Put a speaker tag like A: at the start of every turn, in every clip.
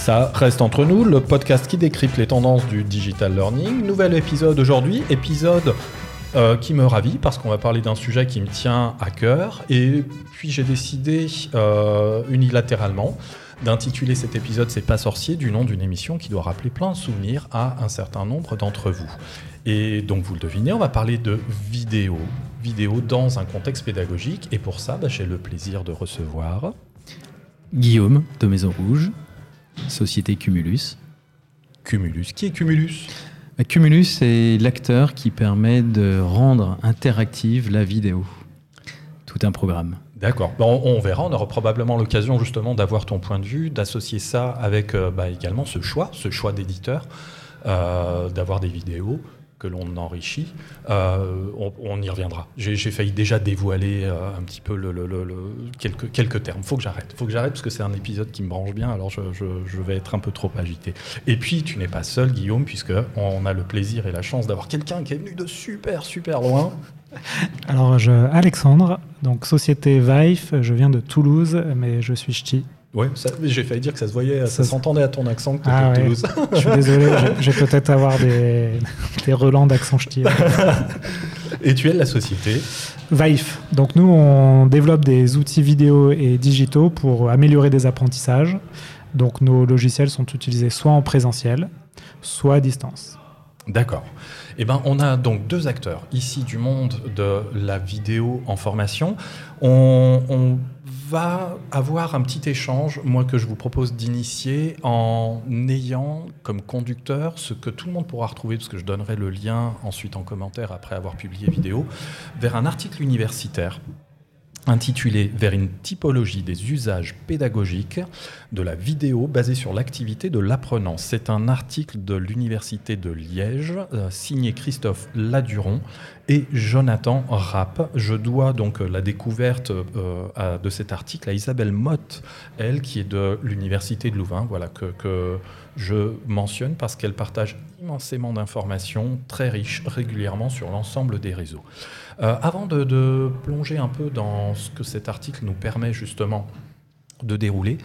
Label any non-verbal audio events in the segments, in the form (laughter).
A: Ça reste entre nous, le podcast qui décrypte les tendances du digital learning. Nouvel épisode aujourd'hui, épisode euh, qui me ravit parce qu'on va parler d'un sujet qui me tient à cœur. Et puis j'ai décidé euh, unilatéralement d'intituler cet épisode C'est pas sorcier du nom d'une émission qui doit rappeler plein de souvenirs à un certain nombre d'entre vous. Et donc vous le devinez, on va parler de vidéo, vidéo dans un contexte pédagogique. Et pour ça, bah, j'ai le plaisir de recevoir
B: Guillaume de Maison Rouge, société Cumulus.
A: Cumulus. Qui est Cumulus?
B: Cumulus est l'acteur qui permet de rendre interactive la vidéo. Tout un programme.
A: D'accord. Bon, on verra. On aura probablement l'occasion justement d'avoir ton point de vue, d'associer ça avec euh, bah, également ce choix, ce choix d'éditeur, euh, d'avoir des vidéos que l'on enrichit. Euh, on, y reviendra. J'ai failli déjà dévoiler euh, un petit peu quelques, quelques termes. Faut que j'arrête. Faut que j'arrête parce que c'est un épisode qui me branche bien. Alors je, vais être un peu trop agité. Et puis tu n'es pas seul, Guillaume, puisque on a le plaisir et la chance d'avoir quelqu'un qui est venu de super super loin.
C: Alors je, Alexandre, donc société Vive. Je viens de Toulouse, mais je suis ch'ti.
A: Oui, j'ai failli dire que ça se voyait, ça, s'entendait à ton accent que
C: ah, ouais. Toulouse. Je suis désolé, je, (laughs) vais peut-être avoir des, (laughs) des relents d'accent ch'ti. (laughs)
A: et tu es de la société
C: Vaif. Donc nous, on développe des outils vidéo et digitaux pour améliorer des apprentissages. Donc nos logiciels sont utilisés soit en présentiel, soit à distance.
A: D'accord. Eh ben, on a donc deux acteurs ici du monde de la vidéo en formation. On, on va avoir un petit échange, moi que je vous propose d'initier en ayant comme conducteur ce que tout le monde pourra retrouver, parce que je donnerai le lien ensuite en commentaire après avoir publié vidéo, vers un article universitaire intitulé Vers une typologie des usages pédagogiques de la vidéo basée sur l'activité de l'apprenant. C'est un article de l'Université de Liège, euh, signé Christophe Laduron et Jonathan Rapp. Je dois donc la découverte euh, de cet article à Isabelle Motte, elle qui est de l'Université de Louvain, voilà, que je mentionne parce qu'elle partage immensément d'informations très riches régulièrement sur l'ensemble des réseaux. Euh, avant de, plonger un peu dans ce que cet article nous permet justement de dérouler,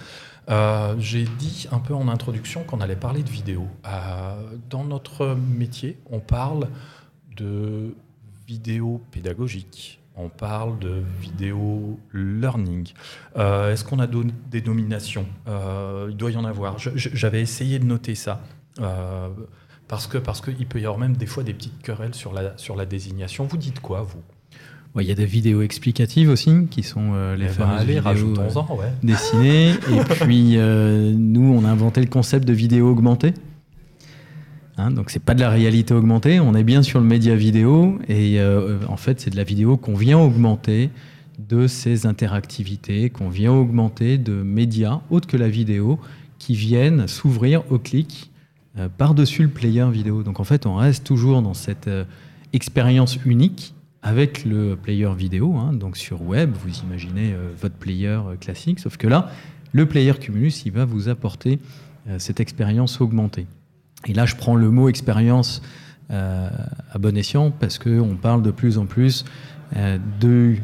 A: euh, j'ai dit un peu en introduction qu'on allait parler de vidéo. Euh, dans notre métier, on parle de vidéo pédagogique, on parle de vidéo learning. Est-ce qu'on a des nominations? Il doit y en avoir. J'avais essayé de noter ça. Parce que parce qu'il peut y avoir même des fois des petites querelles sur la, sur la désignation. Vous dites quoi, vous?
B: Il y a des vidéos explicatives aussi, qui sont euh, les eh ben, fameuses vidéos euh, dessinées. (laughs) et puis, euh, nous, on a inventé le concept de vidéo augmentée. Hein, donc, c'est pas de la réalité augmentée, on est bien sur le média vidéo. Et en fait, c'est de la vidéo qu'on vient augmenter de ces interactivités, qu'on vient augmenter de médias autres que la vidéo, qui viennent s'ouvrir au clic euh, par-dessus le player vidéo. Donc en fait, on reste toujours dans cette euh, expérience unique avec le player vidéo. Hein. Donc sur web, vous imaginez euh, votre player classique, sauf que là, le player Cumulus, il va vous apporter cette expérience augmentée. Et là, je prends le mot expérience à bon escient parce qu'on parle de plus en plus de,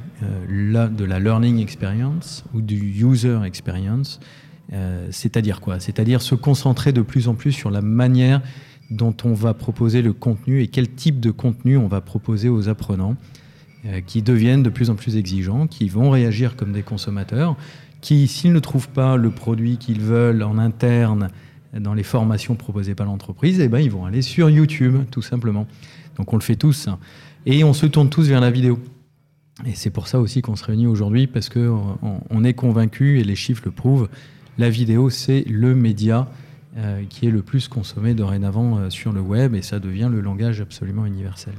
B: la, de la learning experience ou du user experience. Euh, c'est-à-dire quoi? C'est-à-dire se concentrer de plus en plus sur la manière dont on va proposer le contenu et quel type de contenu on va proposer aux apprenants euh, qui deviennent de plus en plus exigeants, qui vont réagir comme des consommateurs, qui, s'ils ne trouvent pas le produit qu'ils veulent en interne dans les formations proposées par l'entreprise, eh ben, ils vont aller sur YouTube, tout simplement. Donc on le fait tous. Hein. Et on se tourne tous vers la vidéo. Et c'est pour ça aussi qu'on se réunit aujourd'hui, parce qu'on on est convaincu, et les chiffres le prouvent, la vidéo, c'est le média euh, qui est le plus consommé dorénavant euh, sur le web et ça devient le langage absolument universel.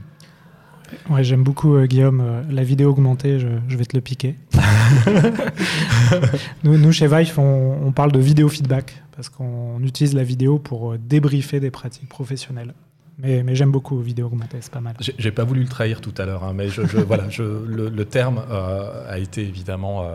C: Ouais, j'aime beaucoup euh, Guillaume. la vidéo augmentée, je, vais te le piquer. (laughs) nous, chez Vive, on, parle de vidéo feedback parce qu'on utilise la vidéo pour débriefer des pratiques professionnelles. Mais, mais j'aime beaucoup vidéo augmentée, c'est pas mal.
A: J'ai pas voulu le trahir tout à l'heure, hein, mais je, voilà, le, terme a été évidemment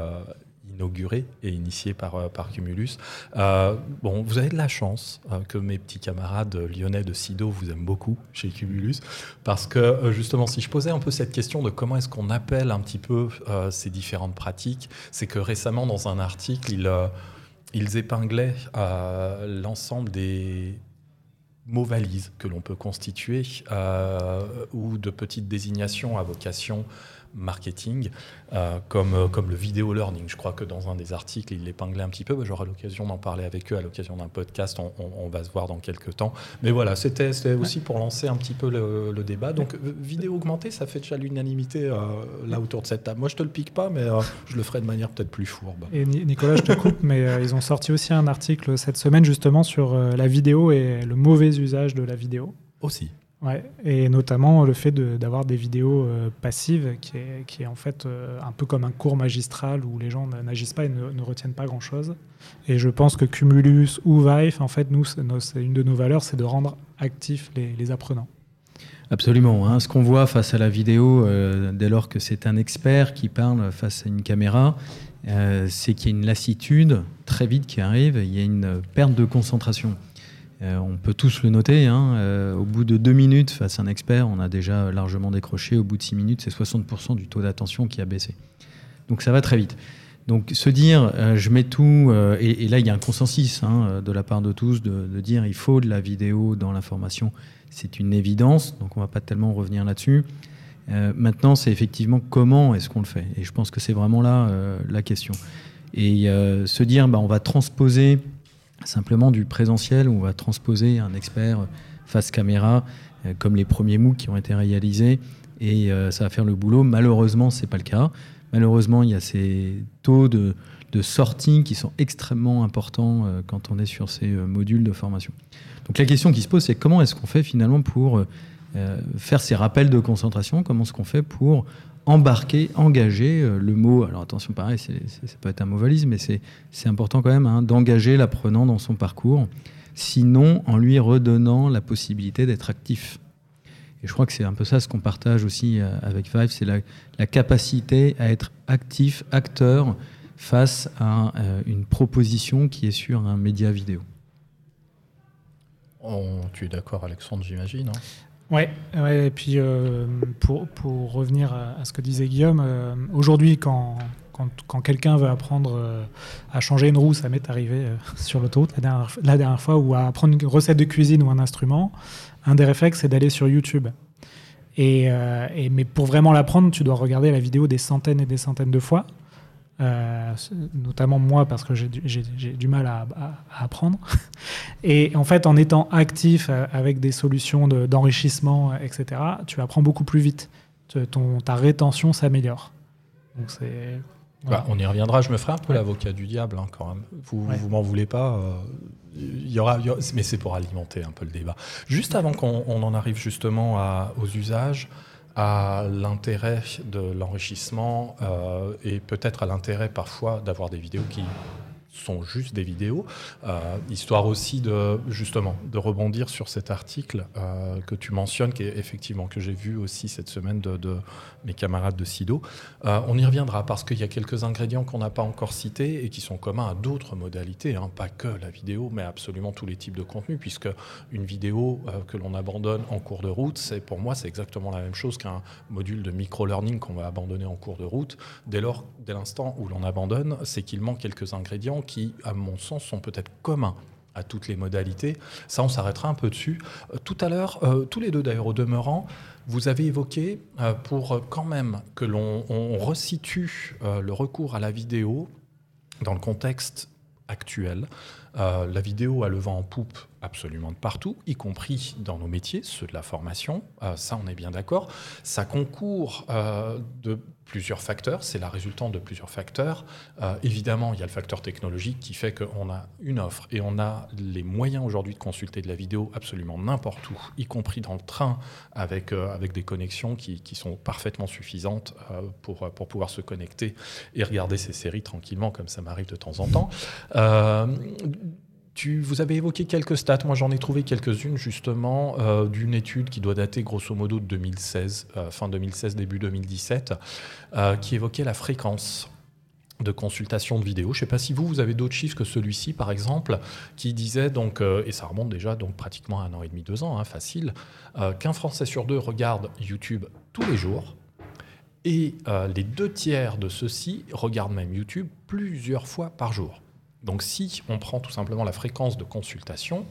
A: inauguré et initié par, euh, par Cumulus. Euh, bon, vous avez de la chance euh, que mes petits camarades lyonnais de Sido vous aiment beaucoup chez Cumulus, parce que justement, si je posais un peu cette question de comment est-ce qu'on appelle un petit peu ces différentes pratiques, c'est que récemment, dans un article, il ils épinglaient l'ensemble des mots valises que l'on peut constituer ou de petites désignations à vocation marketing, euh, comme, euh, comme le vidéo learning. Je crois que dans un des articles, il l'épinglait un petit peu. J'aurai l'occasion d'en parler avec eux à l'occasion d'un podcast. On, va se voir dans quelques temps. Mais voilà, c'était aussi pour lancer un petit peu le, débat. Donc, euh, vidéo augmentée, ça fait déjà l'unanimité là autour de cette table. Moi, je te le pique pas, mais je le ferai de manière peut-être plus fourbe.
C: Et Nicolas, je te coupe, mais ils ont sorti aussi un article cette semaine justement sur la vidéo et le mauvais usage de la vidéo.
A: Aussi.
C: Et notamment le fait d'avoir des vidéos euh, passives qui est, en fait euh, un peu comme un cours magistral où les gens n'agissent pas et ne, retiennent pas grand-chose. Et je pense que Cumulus ou Vive, en fait, nous, c'est une de nos valeurs, c'est de rendre actifs les, les apprenants.
B: Absolument. Hein. Ce qu'on voit face à la vidéo, euh, dès lors que c'est un expert qui parle face à une caméra, c'est qu'il y a une lassitude très vite qui arrive, il y a une perte de concentration. Euh, on peut tous le noter. Hein, euh, au bout de deux minutes, face à un expert, on a déjà largement décroché. Au bout de six minutes, c'est 60% du taux d'attention qui a baissé. Donc ça va très vite. Donc se dire, euh, je mets tout, et, là il y a un consensus hein, de la part de tous de, dire il faut de la vidéo dans l'information, c'est une évidence, donc on va pas tellement revenir là-dessus. maintenant, c'est effectivement comment est-ce qu'on le fait, et je pense que c'est vraiment là la question. Et se dire, bah, on va transposer simplement du présentiel où on va transposer un expert face caméra, euh, comme les premiers MOOC qui ont été réalisés, et euh, ça va faire le boulot. Malheureusement, ce n'est pas le cas. Malheureusement, il y a ces taux de, de sortie qui sont extrêmement importants euh, quand on est sur ces modules de formation. Donc la question qui se pose, c'est comment est-ce qu'on fait finalement pour faire ces rappels de concentration? Comment est-ce qu'on fait pour embarquer, engager euh, le mot. Alors attention, pareil, c'est, ça peut être un mot valise, mais c'est, important quand même hein, d'engager l'apprenant dans son parcours, sinon en lui redonnant la possibilité d'être actif. Et je crois que c'est un peu ça ce qu'on partage aussi euh, avec Five, c'est la, capacité à être actif, acteur face à euh, une proposition qui est sur un média vidéo.
A: tu es d'accord, Alexandre, j'imagine hein?
C: Ouais, ouais, et puis euh, pour, pour, revenir à, ce que disait Guillaume, euh, aujourd'hui, quand, quand, quand quelqu'un veut apprendre euh, à changer une roue, ça m'est arrivé (laughs) sur l'autoroute la dernière, la dernière fois, ou à apprendre une recette de cuisine ou un instrument, un des réflexes, c'est d'aller sur YouTube. Et, mais pour vraiment l'apprendre, tu dois regarder la vidéo des centaines et des centaines de fois. Euh, notamment moi parce que j'ai du, mal à, apprendre. (laughs) Et en fait, en étant actif euh, avec des solutions d'enrichissement, euh, etc., tu apprends beaucoup plus vite. Ton, ta rétention s'améliore.
A: Donc c'est. Bah, on y reviendra. Je me ferai un peu l'avocat du diable hein, quand même. Vous, vous m'en voulez pas. Il y, aura, mais c'est pour alimenter un peu le débat. Juste avant qu'on en arrive justement à, aux usages, à l'intérêt de l'enrichissement euh, et peut-être à l'intérêt parfois d'avoir des vidéos qui sont juste des vidéos, euh, histoire aussi de justement de rebondir sur cet article euh, que tu mentionnes, qui est effectivement que j'ai vu aussi cette semaine de, mes camarades de SIDO. Euh, on y reviendra parce qu'il y a quelques ingrédients qu'on n'a pas encore cités et qui sont communs à d'autres modalités, hein, pas que la vidéo, mais absolument tous les types de contenus, puisque une vidéo que l'on abandonne en cours de route, c'est pour moi c'est exactement la même chose qu'un module de micro-learning qu'on va abandonner en cours de route. Dès lors, dès l'instant où l'on abandonne, c'est qu'il manque quelques ingrédients qui, à mon sens, sont peut-être communs à toutes les modalités. Ça, on s'arrêtera un peu dessus. Euh, tout à l'heure, euh, tous les deux d'ailleurs au demeurant, vous avez évoqué, euh, pour quand même que l'on resitue le recours à la vidéo dans le contexte actuel, la vidéo a le vent en poupe absolument de partout, y compris dans nos métiers, ceux de la formation. ça, on est bien d'accord. Ça concourt de plusieurs facteurs, c'est la résultante de plusieurs facteurs. Euh, évidemment, il y a le facteur technologique qui fait qu'on a une offre et on a les moyens aujourd'hui de consulter de la vidéo absolument n'importe où, y compris dans le train avec, euh, avec des connexions qui, qui sont parfaitement suffisantes euh, pour, pour pouvoir se connecter et regarder ces séries tranquillement, comme ça m'arrive de temps en temps vous avez évoqué quelques stats, moi j'en ai trouvé quelques-unes justement euh, d'une étude qui doit dater grosso modo de 2016, euh, fin 2016, début 2017, euh, qui évoquait la fréquence de consultation de vidéos. Je ne sais pas si vous, vous avez d'autres chiffres que celui-ci, par exemple, qui disait, donc, et ça remonte déjà donc pratiquement un an et demi, deux ans, hein, facile, qu'un Français sur deux regarde YouTube tous les jours, et les deux tiers de ceux-ci regardent même YouTube plusieurs fois par jour. Donc si on prend tout simplement la fréquence de consultation,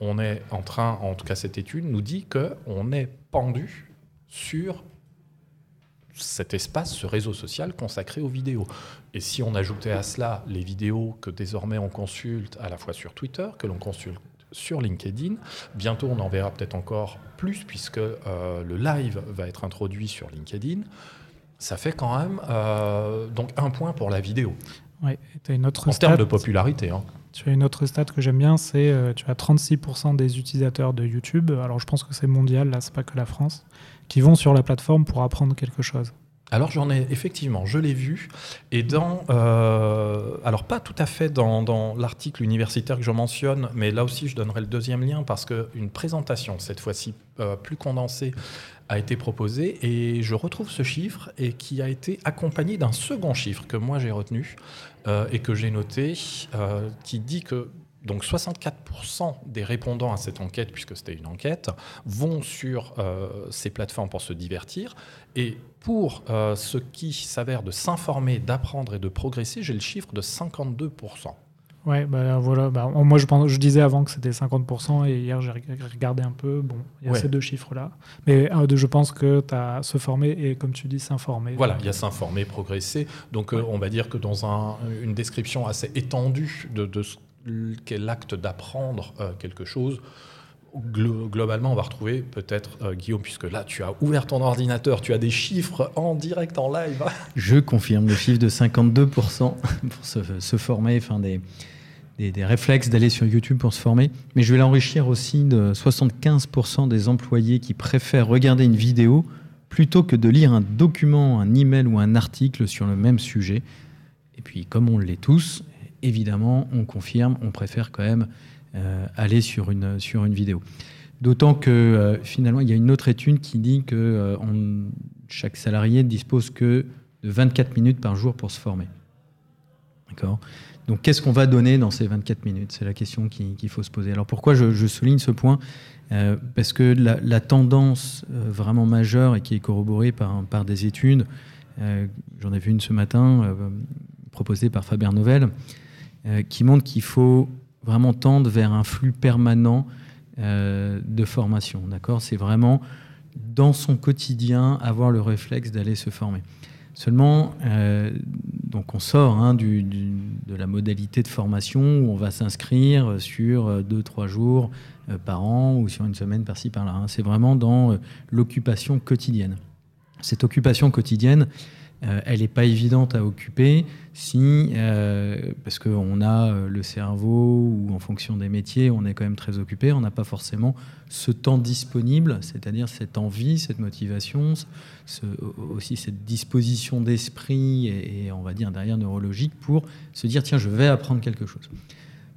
A: on est en train, en tout cas cette étude nous dit qu'on est pendu sur cet espace, ce réseau social consacré aux vidéos. Et si on ajoutait à cela les vidéos que désormais on consulte à la fois sur Twitter, que l'on consulte sur LinkedIn, bientôt on en verra peut-être encore plus puisque euh, le live va être introduit sur LinkedIn, ça fait quand même euh, donc un point pour la vidéo.
C: Ouais, as une autre
A: en termes de popularité. Hein.
C: Tu as une autre stat que j'aime bien, c'est euh, tu as 36% des utilisateurs de YouTube, alors je pense que c'est mondial, là c'est pas que la France, qui vont sur la plateforme pour apprendre quelque chose.
A: Alors j'en ai effectivement, je l'ai vu, et dans, euh, alors pas tout à fait dans, l'article universitaire que je mentionne, mais là aussi je donnerai le deuxième lien parce qu'une présentation, cette fois-ci euh, plus condensée, a été proposée, et je retrouve ce chiffre, et qui a été accompagné d'un second chiffre que moi j'ai retenu, euh, et que j'ai noté, qui dit que donc 64% des répondants à cette enquête, puisque c'était une enquête, vont sur euh, ces plateformes pour se divertir. Et pour euh, ce qui s'avère de s'informer, d'apprendre et de progresser, j'ai le chiffre de 52%.
C: Ouais, bah voilà. Bah, moi, je, pense, je disais avant que c'était 50%, et hier, j'ai regardé un peu. Bon, il y a ces deux chiffres-là. Mais je pense que tu as se former et, comme tu dis, s'informer.
A: Voilà, il y a s'informer, progresser. Donc, euh, on va dire que dans un, une description assez étendue de, de ce qu'est l'acte d'apprendre euh, quelque chose, globalement, on va retrouver peut-être, euh, Guillaume, puisque là, tu as ouvert ton ordinateur, tu as des chiffres en direct, en live.
B: Je confirme le chiffre de 52% pour se, former, enfin des, des, réflexes d'aller sur YouTube pour se former. Mais je vais l'enrichir aussi de 75% des employés qui préfèrent regarder une vidéo plutôt que de lire un document, un email ou un article sur le même sujet. Et puis, comme on l'est tous, évidemment, on confirme, on préfère quand même euh, aller sur une, vidéo. D'autant que euh, finalement, il y a une autre étude qui dit que euh, chaque salarié ne dispose que de 24 minutes par jour pour se former. D'accord? Donc, qu'est-ce qu'on va donner dans ces 24 minutes? C'est la question qu'il faut se poser. Alors, pourquoi je, souligne ce point? Parce que la, tendance vraiment majeure et qui est corroborée par, par des études, j'en ai vu une ce matin proposée par Fabien Novel, euh, qui montre qu'il faut vraiment tendre vers un flux permanent euh, de formation. D'accord? C'est vraiment dans son quotidien avoir le réflexe d'aller se former. Seulement, euh, donc on sort hein, du, de la modalité de formation où on va s'inscrire sur deux, trois jours par an ou sur une semaine par-ci, par-là. Hein. C'est vraiment dans l'occupation quotidienne. Cette occupation quotidienne, euh, elle n'est pas évidente à occuper si, euh, parce qu'on a euh, le cerveau ou en fonction des métiers, on est quand même très occupé, on n'a pas forcément ce temps disponible, c'est-à-dire cette envie, cette motivation, aussi cette disposition d'esprit et, on va dire derrière neurologique pour se dire tiens, je vais apprendre quelque chose.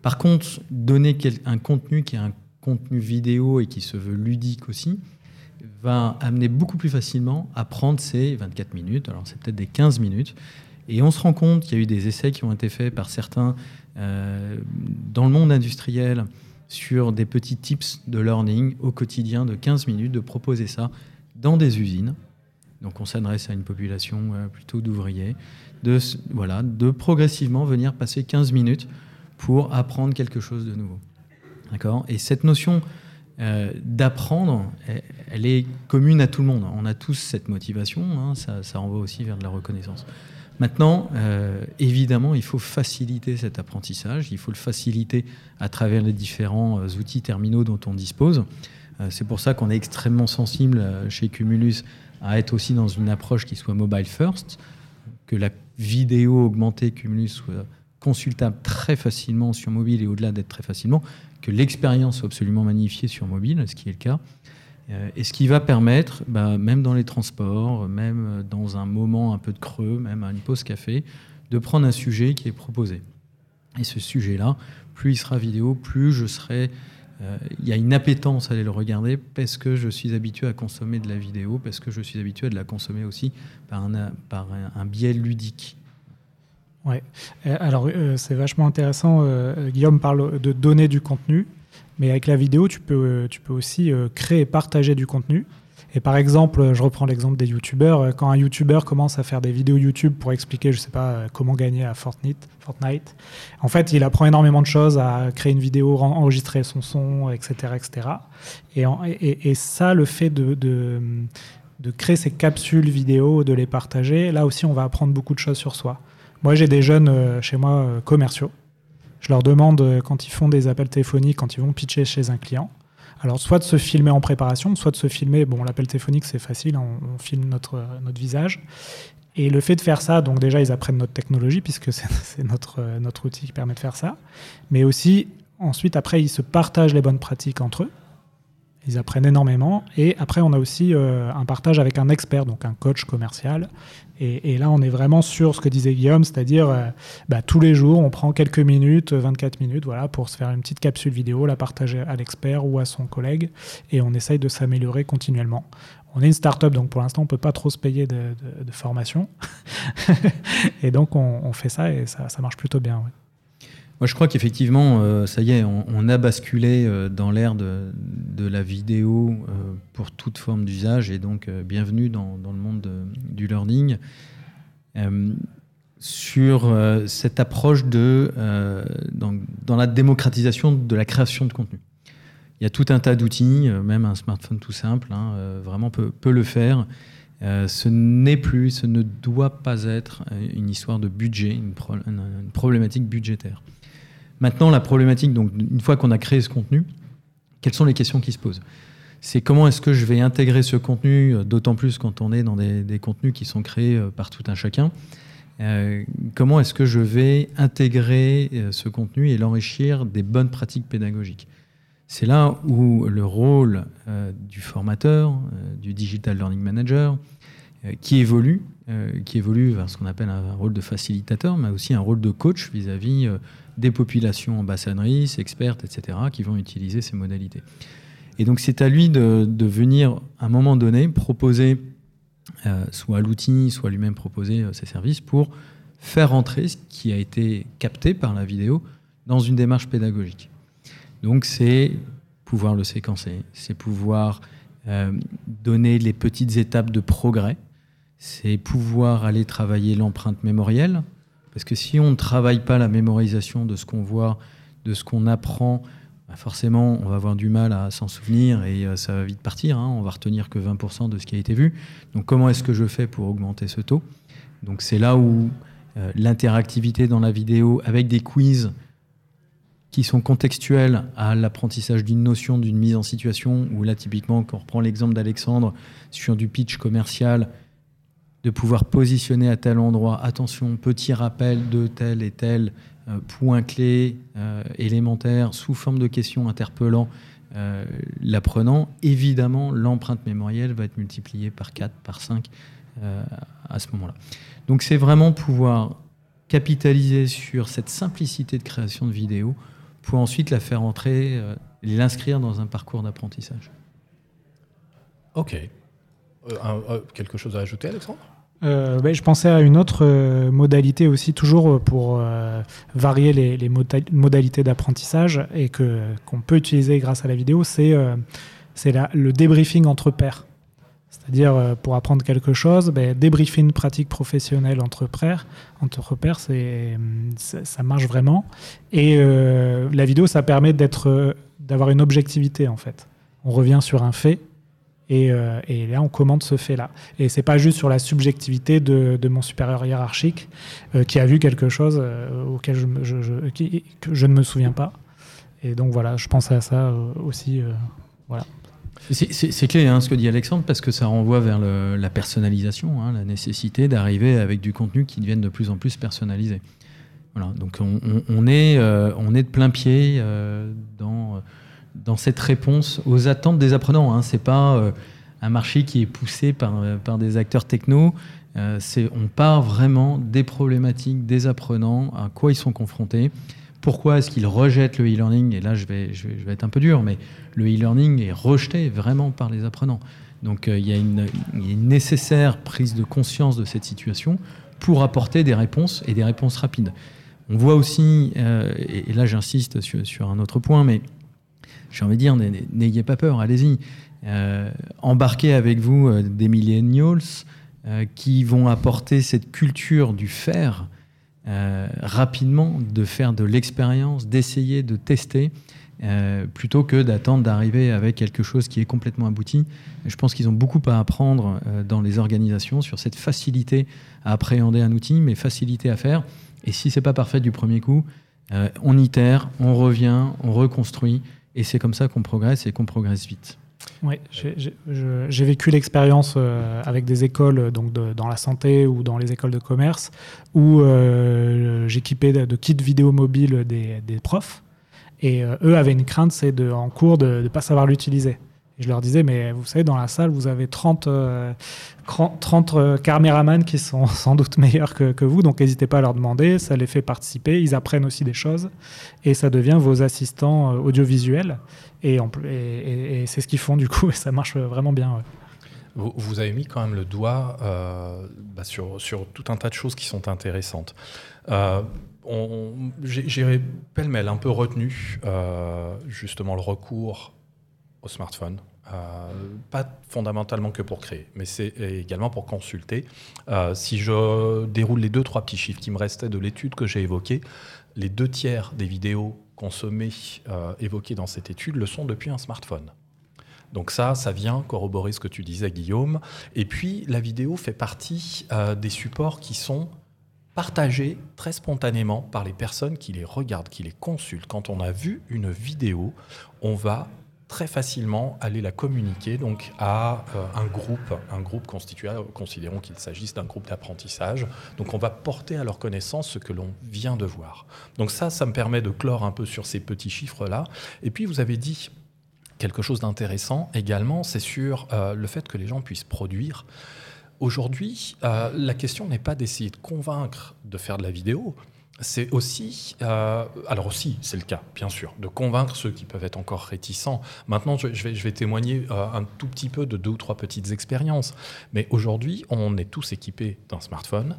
B: Par contre, donner un contenu qui est un contenu vidéo et qui se veut ludique aussi, va amener beaucoup plus facilement à prendre ces 24 minutes, alors c'est peut-être des 15 minutes, et on se rend compte qu'il y a eu des essais qui ont été faits par certains euh, dans le monde industriel sur des petits tips de learning au quotidien de 15 minutes, de proposer ça dans des usines. Donc on s'adresse à une population euh, plutôt d'ouvriers, de, voilà, de progressivement venir passer 15 minutes pour apprendre quelque chose de nouveau. D'accord? Et cette notion euh, d'apprendre, elle est commune à tout le monde. On a tous cette motivation, hein, ça, ça, renvoie aussi vers de la reconnaissance. Maintenant, euh, évidemment, il faut faciliter cet apprentissage, il faut le faciliter à travers les différents euh, outils terminaux dont on dispose. C'est pour ça qu'on est extrêmement sensible chez Cumulus à être aussi dans une approche qui soit mobile first, que la vidéo augmentée Cumulus soit consultable très facilement sur mobile et au-delà d'être très facilement, que l'expérience soit absolument magnifiée sur mobile, ce qui est le cas. Euh, et ce qui va permettre, bah, même dans les transports, même dans un moment un peu de creux, même à une pause café, de prendre un sujet qui est proposé. Et ce sujet-là, plus il sera vidéo, plus je serai... Euh, il y a une appétence à aller le regarder parce que je suis habitué à consommer de la vidéo, parce que je suis habitué à de la consommer aussi par un, par un biais ludique.
C: Ouais. Alors, euh, c'est vachement intéressant. Euh, Guillaume parle de donner du contenu, mais avec la vidéo, tu peux, tu peux aussi euh, créer et partager du contenu. Et par exemple, je reprends l'exemple des youtubeurs. Quand un youtubeur commence à faire des vidéos YouTube pour expliquer, je sais pas, comment gagner à Fortnite, Fortnite, en fait, il apprend énormément de choses à créer une vidéo, enregistrer son son, etc., etc. Et, ça, le fait de, de créer ces capsules vidéo, de les partager, là aussi, on va apprendre beaucoup de choses sur soi. Moi, j'ai des jeunes euh, chez moi euh, commerciaux. Je leur demande, euh, quand ils font des appels téléphoniques, quand ils vont pitcher chez un client, alors soit de se filmer en préparation, soit de se filmer, bon, l'appel téléphonique, c'est facile, hein, on, filme notre, notre visage. Et le fait de faire ça, donc déjà, ils apprennent notre technologie, puisque (laughs) c'est notre, notre outil qui permet de faire ça. Mais aussi, ensuite, après, ils se partagent les bonnes pratiques entre eux. Ils apprennent énormément. Et après, on a aussi un partage avec un expert, donc un coach commercial, et, là, on est vraiment sur ce que disait Guillaume, c'est-à-dire euh, bah, tous les jours, on prend quelques minutes, 24 minutes, voilà, pour se faire une petite capsule vidéo, la partager à l'expert ou à son collègue, et on essaye de s'améliorer continuellement. On est une start-up, donc pour l'instant, on ne peut pas trop se payer de, formation. (laughs) et donc, on, fait ça et ça, marche plutôt bien.
B: Moi, je crois qu'effectivement, euh, ça y est, on, a basculé euh, dans l'ère de, la vidéo pour toute forme d'usage, et donc bienvenue dans, dans, le monde du learning. Euh, sur euh, cette approche de, euh, dans, la démocratisation de la création de contenu. Il y a tout un tas d'outils, même un smartphone tout simple, hein, vraiment peut, peut, le faire. ce n'est plus, ce ne doit pas être une histoire de budget, une, une, problématique budgétaire. Maintenant, la problématique, donc, une fois qu'on a créé ce contenu, quelles sont les questions qui se posent? C'est comment est-ce que je vais intégrer ce contenu, euh, d'autant plus quand on est dans des, contenus qui sont créés euh, par tout un chacun? Euh, comment est-ce que je vais intégrer ce contenu et l'enrichir des bonnes pratiques pédagogiques? C'est là où le rôle du formateur, du digital learning manager, qui évolue, qui évolue vers ce qu'on appelle un rôle de facilitateur, mais aussi un rôle de coach vis-à-vis -vis des populations ambassadrices, expertes, etc., qui vont utiliser ces modalités. Et donc c'est à lui de, venir, à un moment donné, proposer euh, soit l'outil, soit lui-même proposer euh, ses services pour faire entrer ce qui a été capté par la vidéo dans une démarche pédagogique. Donc c'est pouvoir le séquencer, c'est pouvoir euh, donner les petites étapes de progrès, c'est pouvoir aller travailler l'empreinte mémorielle, parce que si on ne travaille pas la mémorisation de ce qu'on voit, de ce qu'on apprend, bah, forcément, on va avoir du mal à s'en souvenir et euh, ça va vite partir. Hein. On va retenir que 20% de ce qui a été vu. Donc, comment est-ce que je fais pour augmenter ce taux? Donc, c'est là où euh, l'interactivité dans la vidéo avec des quiz qui sont contextuels à l'apprentissage d'une notion, d'une mise en situation, où là, typiquement, quand on reprend l'exemple d'Alexandre sur du pitch commercial, de pouvoir positionner à tel endroit, attention, petit rappel de tel et tel euh, point clé euh, élémentaire sous forme de questions interpellant euh, l'apprenant, évidemment, l'empreinte mémorielle va être multipliée par 4, par 5 à ce moment-là. Donc c'est vraiment pouvoir capitaliser sur cette simplicité de création de vidéo pour ensuite la faire entrer, l'inscrire dans un parcours d'apprentissage.
A: Ok. Quelque chose à ajouter, Alexandre?
C: Euh, ben, je pensais à une autre euh, modalité aussi, toujours euh, pour varier les, modalités d'apprentissage et que, qu'on peut utiliser grâce à la vidéo, c'est, c'est le débriefing entre pairs. C'est-à-dire, pour apprendre quelque chose, ben, débriefer une pratique professionnelle entre pairs, entre pairs c'est, ça, marche vraiment. Et la vidéo, ça permet d'être, d'avoir une objectivité, en fait. On revient sur un fait euh, et, là, on commande ce fait-là. Et c'est pas juste sur la subjectivité de, mon supérieur hiérarchique euh, qui a vu quelque chose euh, auquel je, que je ne me souviens pas. Et donc voilà, je pense à ça aussi. voilà.
B: C'est clé hein, ce que dit Alexandre parce que ça renvoie vers la personnalisation, hein, la nécessité d'arriver avec du contenu qui devienne de plus en plus personnalisé. Voilà, donc on, on est, on est de plein pied dans dans cette réponse aux attentes des apprenants. Hein. Ce n'est pas euh, un marché qui est poussé par, euh, par des acteurs techno. Euh, on part vraiment des problématiques des apprenants, à quoi ils sont confrontés, pourquoi est-ce qu'ils rejettent le e-learning. Et là, je vais, je, vais, être un peu dur, mais le e-learning est rejeté vraiment par les apprenants. Donc il y, a une, nécessaire prise de conscience de cette situation pour apporter des réponses et des réponses rapides. On voit aussi, et, là j'insiste sur, sur, un autre point, mais j'ai envie de dire, n'ayez pas peur, allez-y. embarquez avec vous des millennials qui vont apporter cette culture du faire rapidement, de faire de l'expérience, d'essayer, de tester. Euh, plutôt que d'attendre d'arriver avec quelque chose qui est complètement abouti. Je pense qu'ils ont beaucoup à apprendre euh, dans les organisations sur cette facilité à appréhender un outil, mais facilité à faire. Et si c'est pas parfait du premier coup, euh, on itère, on revient, on reconstruit, et c'est comme ça qu'on progresse et qu'on progresse vite.
C: Oui, j'ai vécu l'expérience avec des écoles donc dans la santé ou dans les écoles de commerce où j'équipais de, kits vidéo mobile des, profs et euh, eux avaient une crainte, c'est en cours de ne pas savoir l'utiliser. Je leur disais, mais vous savez, dans la salle, vous avez 30, 30 euh, euh, caméramans qui sont (laughs) sans doute meilleurs que, que vous, donc n'hésitez pas à leur demander, ça les fait participer, ils apprennent aussi des choses, et ça devient vos assistants audiovisuels. Et, c'est ce qu'ils font du coup, (laughs) et ça marche vraiment bien.
A: Vous, avez mis quand même le doigt bah sur, sur, tout un tas de choses qui sont intéressantes j'ai pêle-mêle un peu retenu euh, justement le recours au smartphone. Euh, pas fondamentalement que pour créer, mais c'est également pour consulter. Euh, si je déroule les deux, trois petits chiffres qui me restaient de l'étude que j'ai évoquée, les deux tiers des vidéos consommées, évoquées dans cette étude, le sont depuis un smartphone. Donc ça, ça vient corroborer ce que tu disais, Guillaume. Et puis, la vidéo fait partie des supports qui sont partagés très spontanément par les personnes qui les regardent, qui les consultent. Quand on a vu une vidéo, on va très facilement aller la communiquer donc à euh, un groupe, un groupe constitué, considérons qu'il s'agisse d'un groupe d'apprentissage. Donc on va porter à leur connaissance ce que l'on vient de voir. Donc ça, ça me permet de clore un peu sur ces petits chiffres-là. Et puis vous avez dit quelque chose d'intéressant également, c'est sur euh, le fait que les gens puissent produire. Aujourd'hui, euh, la question n'est pas d'essayer de convaincre de faire de la vidéo, c'est aussi, euh, alors aussi, c'est le cas, bien sûr, de convaincre ceux qui peuvent être encore réticents. Maintenant, je, vais, témoigner euh, un tout petit peu de deux ou trois petites expériences. Mais aujourd'hui, on est tous équipés d'un smartphone.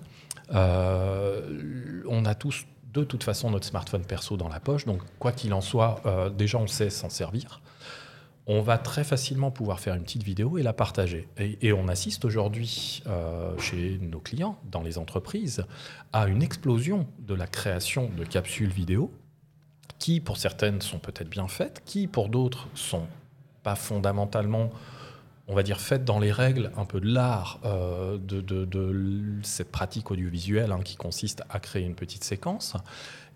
A: on a tous, de toute façon, notre smartphone perso dans la poche. Donc, quoi qu'il en soit, déjà, on sait s'en servir on va très facilement pouvoir faire une petite vidéo et la partager. Et, on assiste aujourd'hui euh, chez nos clients, dans les entreprises, à une explosion de la création de capsules vidéo, qui pour certaines sont peut-être bien faites, qui pour d'autres sont pas fondamentalement, on va dire, faites dans les règles un peu de l'art euh, de, cette pratique audiovisuelle hein, qui consiste à créer une petite séquence.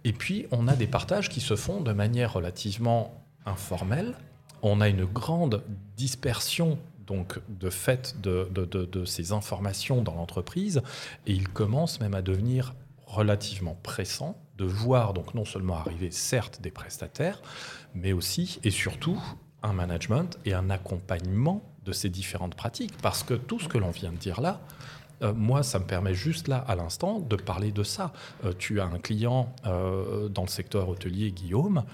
A: Et puis, on a des partages qui se font de manière relativement informelle, on a une grande dispersion donc de fait de, ces informations dans l'entreprise et il commence même à devenir relativement pressant de voir donc non seulement arriver certes des prestataires, mais aussi et surtout un management et un accompagnement de ces différentes pratiques. Parce que tout ce que l'on vient de dire là, euh, moi, ça me permet juste là, à l'instant, de parler de ça. Euh, tu as un client euh, dans le secteur hôtelier, Guillaume,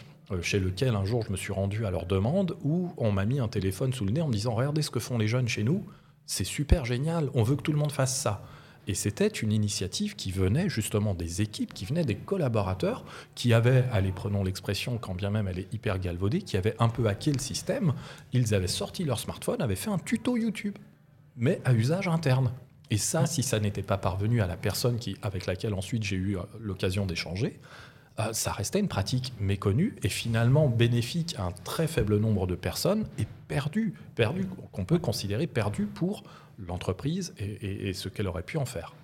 A: chez lequel un jour je me suis rendu à leur demande, où on m'a mis un téléphone sous le nez en me disant Regardez ce que font les jeunes chez nous, c'est super génial, on veut que tout le monde fasse ça. Et c'était une initiative qui venait justement des équipes, qui venait des collaborateurs, qui avaient, allez, prenons l'expression, quand bien même elle est hyper galvaudée, qui avaient un peu hacké le système. Ils avaient sorti leur smartphone, avaient fait un tuto YouTube, mais à usage interne. Et ça, si ça n'était pas parvenu à la personne qui, avec laquelle ensuite j'ai eu euh, l'occasion d'échanger, euh, ça restait une pratique méconnue et finalement bénéfique à un très faible nombre de personnes et perdue, perdue qu'on peut considérer perdue pour l'entreprise et, ce qu'elle aurait pu en faire.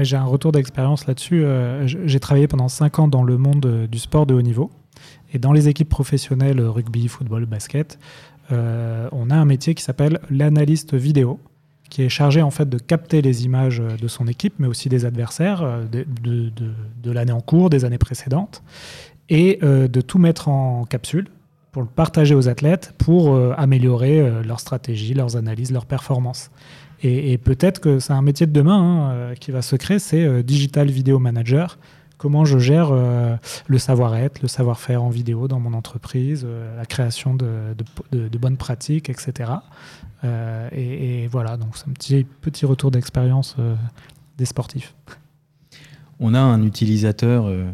C: J'ai un retour d'expérience là-dessus. Euh, j'ai travaillé pendant cinq ans dans le monde du sport de haut niveau. Et dans les équipes professionnelles, rugby, football, basket, euh, on a un métier qui s'appelle l'analyste vidéo qui est chargé en fait de capter les images de son équipe, mais aussi des adversaires euh, de, l'année en cours, des années précédentes, et euh, de tout mettre en capsule pour le partager aux athlètes pour euh, améliorer leur stratégie, leurs analyses, leurs performances. Et, peut-être que c'est un métier de demain hein, qui va se créer, c'est Digital Video Manager, comment je gère le savoir-être, le savoir-faire en vidéo dans mon entreprise, la création de, bonnes pratiques, etc. Euh, et, voilà, donc c'est un petit, retour d'expérience euh, des sportifs.
B: On a un utilisateur, euh,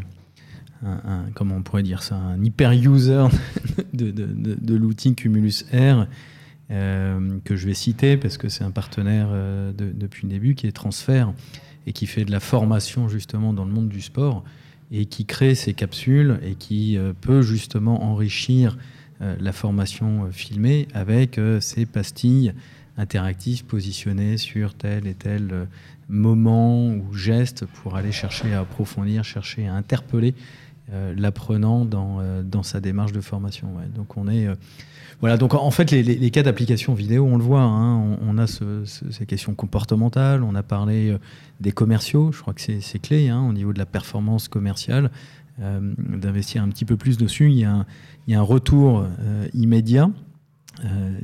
B: comment on pourrait dire ça, un hyper user (laughs) de, de, de, l'outil Cumulus R. que je vais citer parce que c'est un partenaire depuis le début qui est Transfert et qui fait de la formation justement dans le monde du sport et qui crée ces capsules et qui peut justement enrichir la formation filmée avec ces pastilles interactif positionné sur tel et tel euh, moment ou geste pour aller chercher à approfondir, chercher à interpeller euh, l'apprenant dans, euh, dans sa démarche de formation. Donc on est voilà, donc en fait, les, cas d'application vidéo, on le voit, hein, on, a ces questions comportementales, on a parlé des commerciaux, je crois que c'est clé hein, au niveau de la performance commerciale, d'investir un petit peu plus dessus. Il y a un, il y a un retour immédiat. Euh,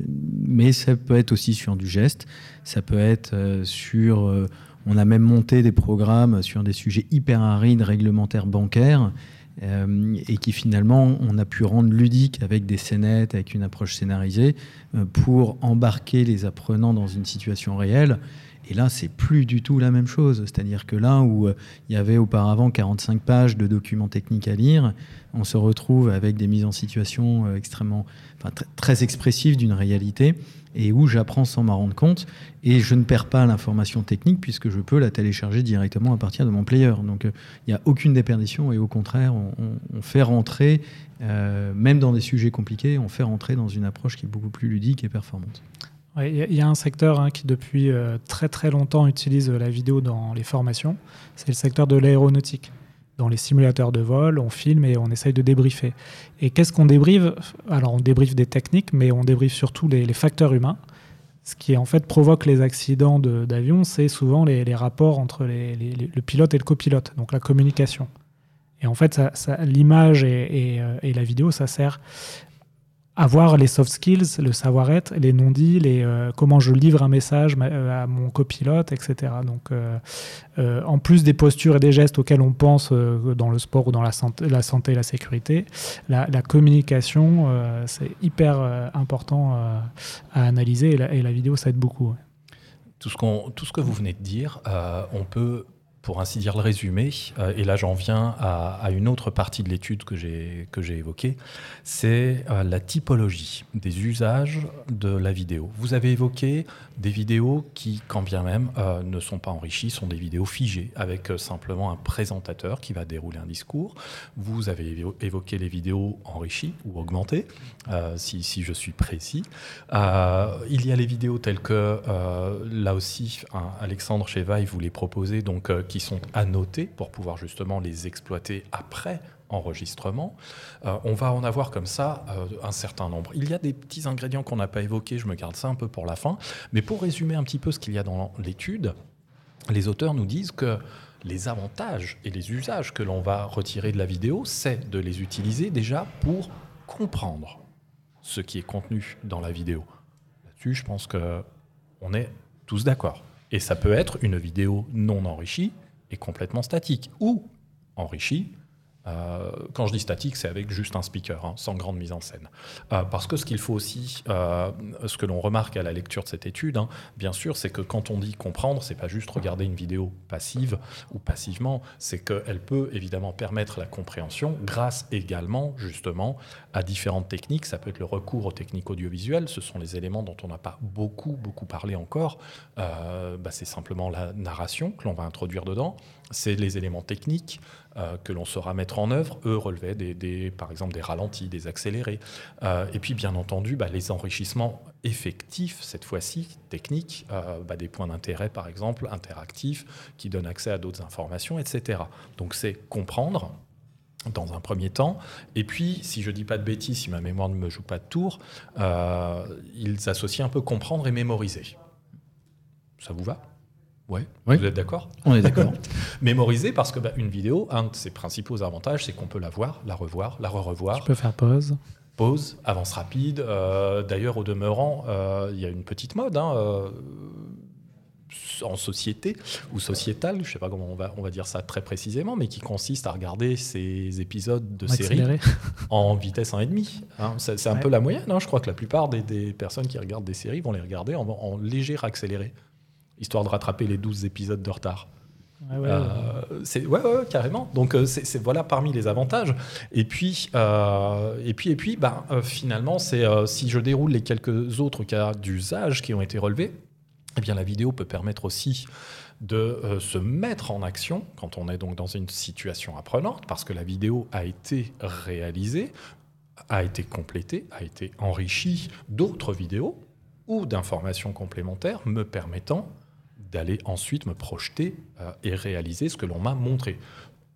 B: mais ça peut être aussi sur du geste, ça peut être euh, sur... Euh, on a même monté des programmes sur des sujets hyper arides, réglementaires bancaires, et qui finalement, on a pu rendre ludique avec des scénettes, avec une approche scénarisée, pour embarquer les apprenants dans une situation réelle. Et là, c'est plus du tout la même chose. C'est-à-dire que là où il y avait auparavant 45 pages de documents techniques à lire, on se retrouve avec des mises en situation extrêmement très expressif d'une réalité et où j'apprends sans m'en rendre compte et je ne perds pas l'information technique puisque je peux la télécharger directement à partir de mon player. Donc euh, il n'y a aucune déperdition et au contraire on, fait rentrer, euh, même dans des sujets compliqués, on fait rentrer dans une approche qui est beaucoup plus ludique et performante.
C: Il y, a un secteur hein, qui depuis euh, très très longtemps utilise la vidéo dans les formations, c'est le secteur de l'aéronautique dans les simulateurs de vol, on filme et on essaye de débriefer. Et qu'est-ce qu'on débriefe? Alors on débriefe des techniques, mais on débriefe surtout les, facteurs humains. Ce qui en fait provoque les accidents d'avion, c'est souvent les, rapports entre le pilote et le copilote, donc la communication. Et en fait, l'image euh, et, la vidéo, ça sert avoir les soft skills, le savoir-être, les non-dits, les, euh, comment je livre un message euh, à mon copilote, etc. Donc, euh, en plus des postures et des gestes auxquels on pense dans le sport ou dans la santé, la la sécurité, la, communication, c'est hyper important à analyser et la, vidéo, ça aide beaucoup.
A: Tout, ce tout ce que vous venez de dire, on peut pour ainsi dire le résumé, euh, et là j'en viens à, une autre partie de l'étude que j'ai évoquée, c'est euh, la typologie des usages de la vidéo. Vous avez évoqué des vidéos qui, quand bien même, euh, ne sont pas enrichies, sont des vidéos figées, avec simplement un présentateur qui va dérouler un discours. Vous avez évoqué les vidéos enrichies ou augmentées, si, si, je suis précis. il y a les vidéos telles que, là aussi, Alexandre Chevaille vous les proposait, donc qui sont annotés pour pouvoir justement les exploiter après enregistrement. Euh, on va en avoir comme ça euh, un certain nombre. Il y a des petits ingrédients qu'on n'a pas évoqués, je me garde ça un peu pour la fin. Mais pour résumer un petit peu ce qu'il y a dans l'étude, les auteurs nous disent que les avantages et les usages que l'on va retirer de la vidéo, c'est de les utiliser déjà pour comprendre ce qui est contenu dans la vidéo. Là-dessus, je pense qu'on est tous d'accord. Et ça peut être une vidéo non enrichie, est complètement statique ou enrichi euh, quand je dis statique, c'est avec juste un speaker, hein, sans grande mise en scène. Euh, parce que ce qu'il faut aussi, euh, ce que l'on remarque à la lecture de cette étude, hein, bien sûr, c'est que quand on dit comprendre, c'est pas juste regarder une vidéo passive ou passivement, c'est qu'elle peut évidemment permettre la compréhension grâce également, justement, à différentes techniques. Ça peut être le recours aux techniques audiovisuelles, ce sont les éléments dont on n'a pas beaucoup, beaucoup parlé encore. Bah, c'est simplement la narration que l'on va introduire dedans, c'est les éléments techniques. Euh, que l'on saura mettre en œuvre, eux relevaient des, par exemple des ralentis, des accélérés. Euh, et puis bien entendu, bah, les enrichissements effectifs, cette fois-ci, techniques, euh, bah, des points d'intérêt par exemple, interactifs, qui donnent accès à d'autres informations, etc. Donc c'est comprendre, dans un premier temps. Et puis, si je dis pas de bêtises, si ma mémoire ne me joue pas de tour, ils associent un peu comprendre et mémoriser. Ça vous va? Ouais. Oui. Vous êtes d'accord
B: On est d'accord. (laughs)
A: Mémoriser parce que bah, une vidéo, un de ses principaux avantages, c'est qu'on peut la voir, la revoir, la re-revoir.
C: Je peux faire pause.
A: Pause, avance rapide. Euh, d'ailleurs, au demeurant, euh, il y a une petite mode hein, euh, en société ou sociétale, je ne sais pas comment on va, on va dire ça très précisément, mais qui consiste à regarder ces épisodes de séries (laughs) en vitesse 1,5. Hein. C'est un peu la moyenne. Hein. Je crois que la plupart des, personnes qui regardent des séries vont les regarder en, en léger accéléré histoire de rattraper les 12 épisodes de retard.
C: Euh,
A: c'est ouais, ouais, carrément. Donc c'est voilà parmi les avantages. Et puis et puis et puis bah, finalement c'est si je déroule les quelques autres cas d'usage qui ont été relevés, eh bien la vidéo peut permettre aussi de se mettre en action quand on est donc dans une situation apprenante, parce que la vidéo a été réalisée, a été complétée, a été enrichie d'autres vidéos ou d'informations complémentaires me permettant d'aller ensuite me projeter euh, et réaliser ce que l'on m'a montré.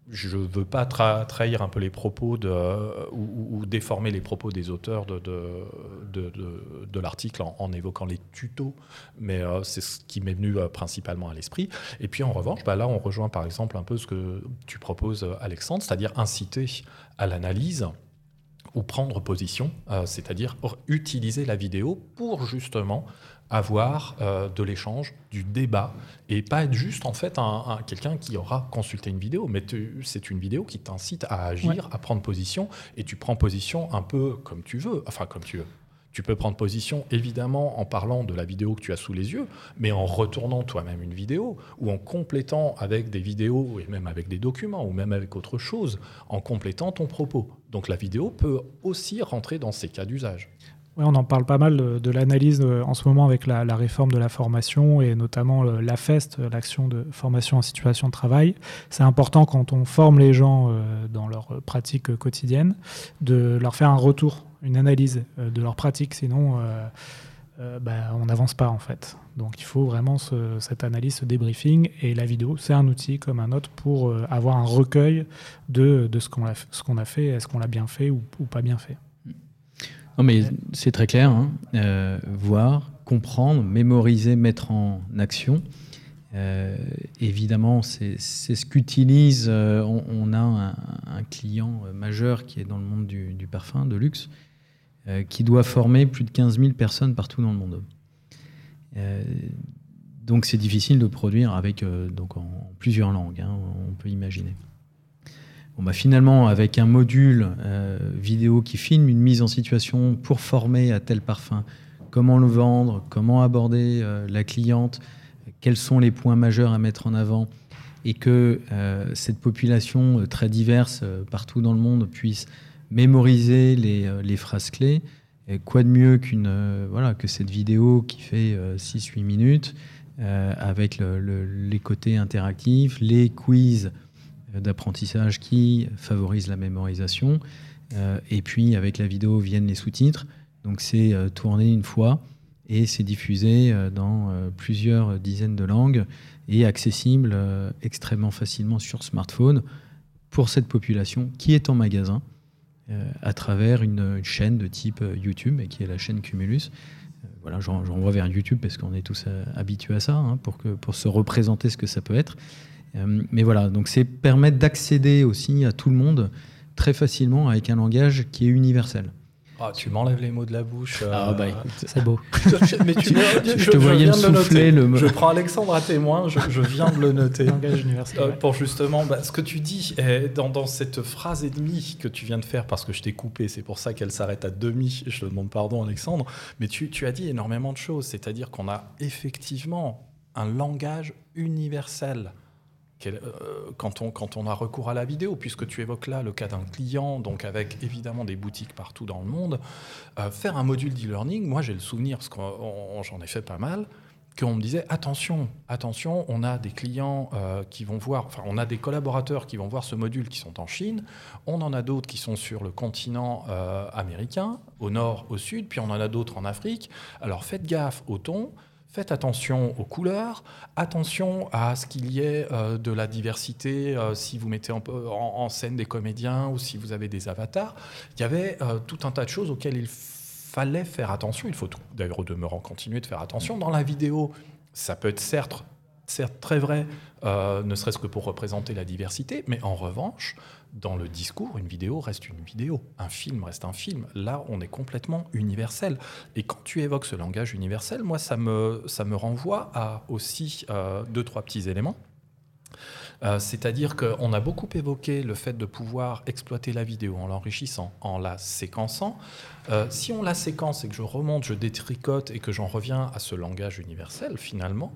A: Je ne veux pas trahir un peu les propos de, ou, déformer les propos des auteurs de, l'article en, évoquant les tutos, mais euh, c'est ce qui m'est venu euh, principalement à l'esprit. Et puis en revanche, bah là, on rejoint par exemple un peu ce que tu proposes, Alexandre, c'est-à-dire inciter à l'analyse ou prendre position, euh, c'est-à-dire utiliser la vidéo pour justement avoir euh, de l'échange, du débat, et pas être juste en fait un, quelqu'un qui aura consulté une vidéo, mais c'est une vidéo qui t'incite à agir, à prendre position, et tu prends position un peu comme tu veux, enfin comme tu veux. Tu peux prendre position évidemment en parlant de la vidéo que tu as sous les yeux, mais en retournant toi-même une vidéo ou en complétant avec des vidéos et même avec des documents ou même avec autre chose, en complétant ton propos. Donc la vidéo peut aussi rentrer dans ces cas d'usage.
C: Oui, on en parle pas mal de, l'analyse euh, en ce moment avec la, réforme de la formation et notamment la FEST, l'action de formation en situation de travail. C'est important quand on forme les gens euh, dans leur pratique quotidienne de leur faire un retour une analyse euh, de leur pratique, sinon euh, euh, bah, on n'avance pas en fait. Donc il faut vraiment cette analyse, ce débriefing, et la vidéo, c'est un outil comme un autre pour avoir un recueil de, de ce qu'on a, ce qu'on a fait, est-ce qu'on l'a bien fait ou, pas bien fait.
B: Non mais c'est très clair, hein. voir, comprendre, mémoriser, mettre en action. évidemment, c'est ce qu'utilise. on, a un, client majeur qui est dans le monde du, du parfum, de luxe, euh, qui doit former plus de 15 000 personnes partout dans le monde. Euh, donc c'est difficile de produire avec euh, donc en plusieurs langues, hein, on peut imaginer. Bon, finalement, avec un module vidéo qui filme une mise en situation pour former à tel parfum, comment le vendre, comment aborder la cliente, quels sont les points majeurs à mettre en avant, et que cette population très diverse partout dans le monde puisse mémoriser euh, les, phrases clés. Quoi de mieux qu'une euh, voilà que cette vidéo qui fait 6-8 euh, minutes avec les côtés interactifs, les quiz d'apprentissage qui favorisent la mémorisation, et puis avec la vidéo viennent les sous-titres. Donc c'est tourné une fois et c'est diffusé dans plusieurs dizaines de langues et accessible extrêmement facilement sur smartphone pour cette population qui est en magasin euh, à travers une, chaîne de type euh, YouTube, qui est la chaîne Cumulus. Euh, voilà, renvoie vers YouTube parce qu'on est tous habitués à ça, hein, pour, que, pour se représenter ce que ça peut être. Mais voilà, donc c'est permettre d'accéder aussi à tout le monde très facilement avec un langage qui est universel.
A: Ah, tu m'enlèves les mots de la bouche.
B: Ah euh, bah écoute, c'est beau. (laughs)
A: Mais tu je, te voyais me souffler le, Je prends Alexandre à témoin, je, viens de le noter. (laughs)
C: Langage universel. Euh,
A: pour justement, bah, ce que tu dis est dans, dans, cette phrase et demie que tu viens de faire, parce que je t'ai coupé, c'est pour ça qu'elle s'arrête à demi. Je te demande pardon, Alexandre. Mais tu, tu as dit énormément de choses. C'est-à-dire qu'on a effectivement un langage universel euh, quand on, quand on a recours à la vidéo, puisque tu évoques là le cas d'un client, donc avec évidemment des boutiques partout dans le monde, euh, faire un module d'e-learning, moi j'ai le souvenir, parce que j'en ai fait pas mal, qu'on me disait attention, attention, on a des clients euh, qui vont voir, enfin on a des collaborateurs qui vont voir ce module qui sont en Chine, on en a d'autres qui sont sur le continent américain, au nord, au sud, puis on en a d'autres en Afrique. Alors faites gaffe au ton. Faites attention aux couleurs, attention à ce qu'il y ait euh, de la diversité euh, si vous mettez en, scène des comédiens ou si vous avez des avatars. Il y avait euh, tout un tas de choses auxquelles il fallait faire attention. Il faut d'ailleurs au demeurant continuer de faire attention. Dans la vidéo, ça peut être certes, certes très vrai, ne serait-ce que pour représenter la diversité, mais en revanche, dans le discours, une vidéo reste une vidéo, un film reste un film. Là, on est complètement universel. Et quand tu évoques ce langage universel, moi, ça me, ça me renvoie à aussi euh, deux, trois petits éléments. Euh, c'est-à-dire qu'on a beaucoup évoqué le fait de pouvoir exploiter la vidéo en l'enrichissant, en la séquençant. Euh, si on la séquence et que je remonte, je détricote et que j'en reviens à ce langage universel, finalement,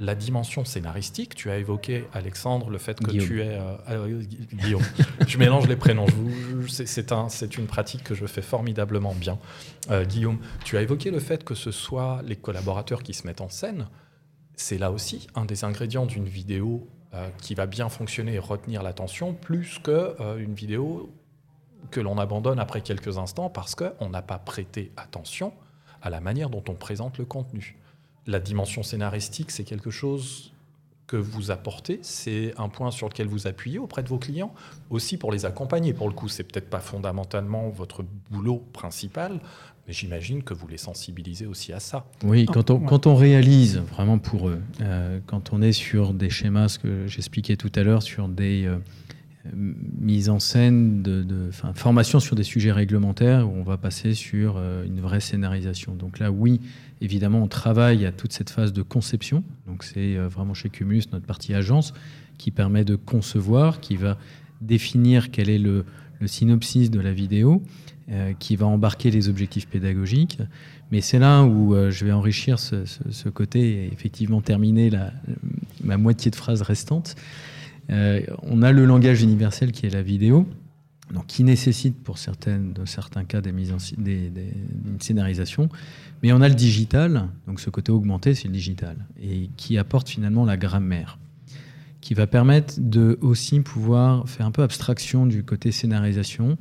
A: la dimension scénaristique, tu as évoqué, Alexandre, le fait que tu es... Euh, euh, Guillaume, (laughs) je mélange les prénoms. C'est un, une pratique que je fais formidablement bien. Euh, Guillaume, tu as évoqué le fait que ce soit les collaborateurs qui se mettent en scène. C'est là aussi un des ingrédients d'une vidéo qui va bien fonctionner et retenir l'attention, plus qu'une vidéo que l'on abandonne après quelques instants parce qu'on n'a pas prêté attention à la manière dont on présente le contenu la dimension scénaristique, c'est quelque chose que vous apportez, c'est un point sur lequel vous appuyez auprès de vos clients, aussi pour les accompagner. Pour le coup, c'est peut-être pas fondamentalement votre boulot principal, mais j'imagine que vous les sensibilisez aussi à ça.
B: Oui, quand on, quand on réalise vraiment pour eux, euh, quand on est sur des schémas, ce que j'expliquais tout à l'heure, sur des euh, mises en scène, de, formation sur des sujets réglementaires, où on va passer sur euh, une vraie scénarisation. Donc là, oui, Évidemment, on travaille à toute cette phase de conception. Donc, c'est euh, vraiment chez Cumulus, notre partie agence, qui permet de concevoir, qui va définir quel est le, synopsis de la vidéo, euh, qui va embarquer les objectifs pédagogiques. Mais c'est là où je vais enrichir ce, côté et effectivement terminer la, ma moitié de phrase restante. On a le langage universel qui est la vidéo donc qui nécessite pour certains cas des mises en, une scénarisation. Mais on a le digital, donc ce côté augmenté, c'est le digital, et qui apporte finalement la grammaire, qui va permettre de aussi pouvoir faire un peu abstraction du côté scénarisation,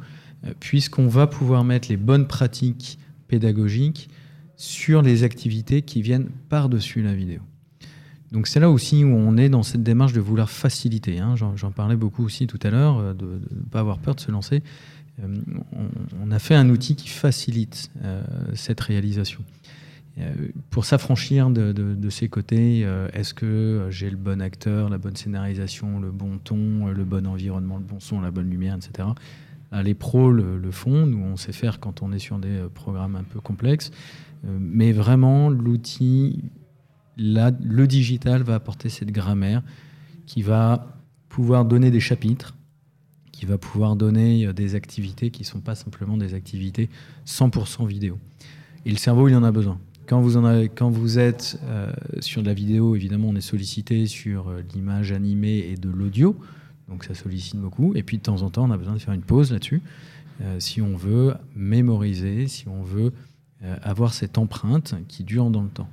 B: euh, puisqu'on va pouvoir mettre les bonnes pratiques pédagogiques sur les activités qui viennent par-dessus la vidéo. Donc c'est là aussi où on est dans cette démarche de vouloir faciliter. Hein. J'en parlais beaucoup aussi tout à l'heure, euh, de ne pas avoir peur de se lancer. Euh, on, a fait un outil qui facilite euh, cette réalisation. pour s'affranchir de, ces côtés, est-ce que j'ai le bon acteur, la bonne scénarisation, le bon ton, le bon environnement, le bon son, la bonne lumière, etc. les pros le, le, font, nous on sait faire quand on est sur des programmes un peu complexes, mais vraiment l'outil le digital va apporter cette grammaire qui va pouvoir donner des chapitres, qui va pouvoir donner euh, des activités qui ne sont pas simplement des activités 100% vidéo. Et le cerveau, il en a besoin. Quand vous, êtes euh, sur de la vidéo, évidemment, on est sollicité sur euh, l'image animée et de l'audio, donc ça sollicite beaucoup. Et puis de temps en temps, on a besoin de faire une pause là-dessus, si on veut mémoriser, si on veut avoir cette empreinte qui dure dans le temps.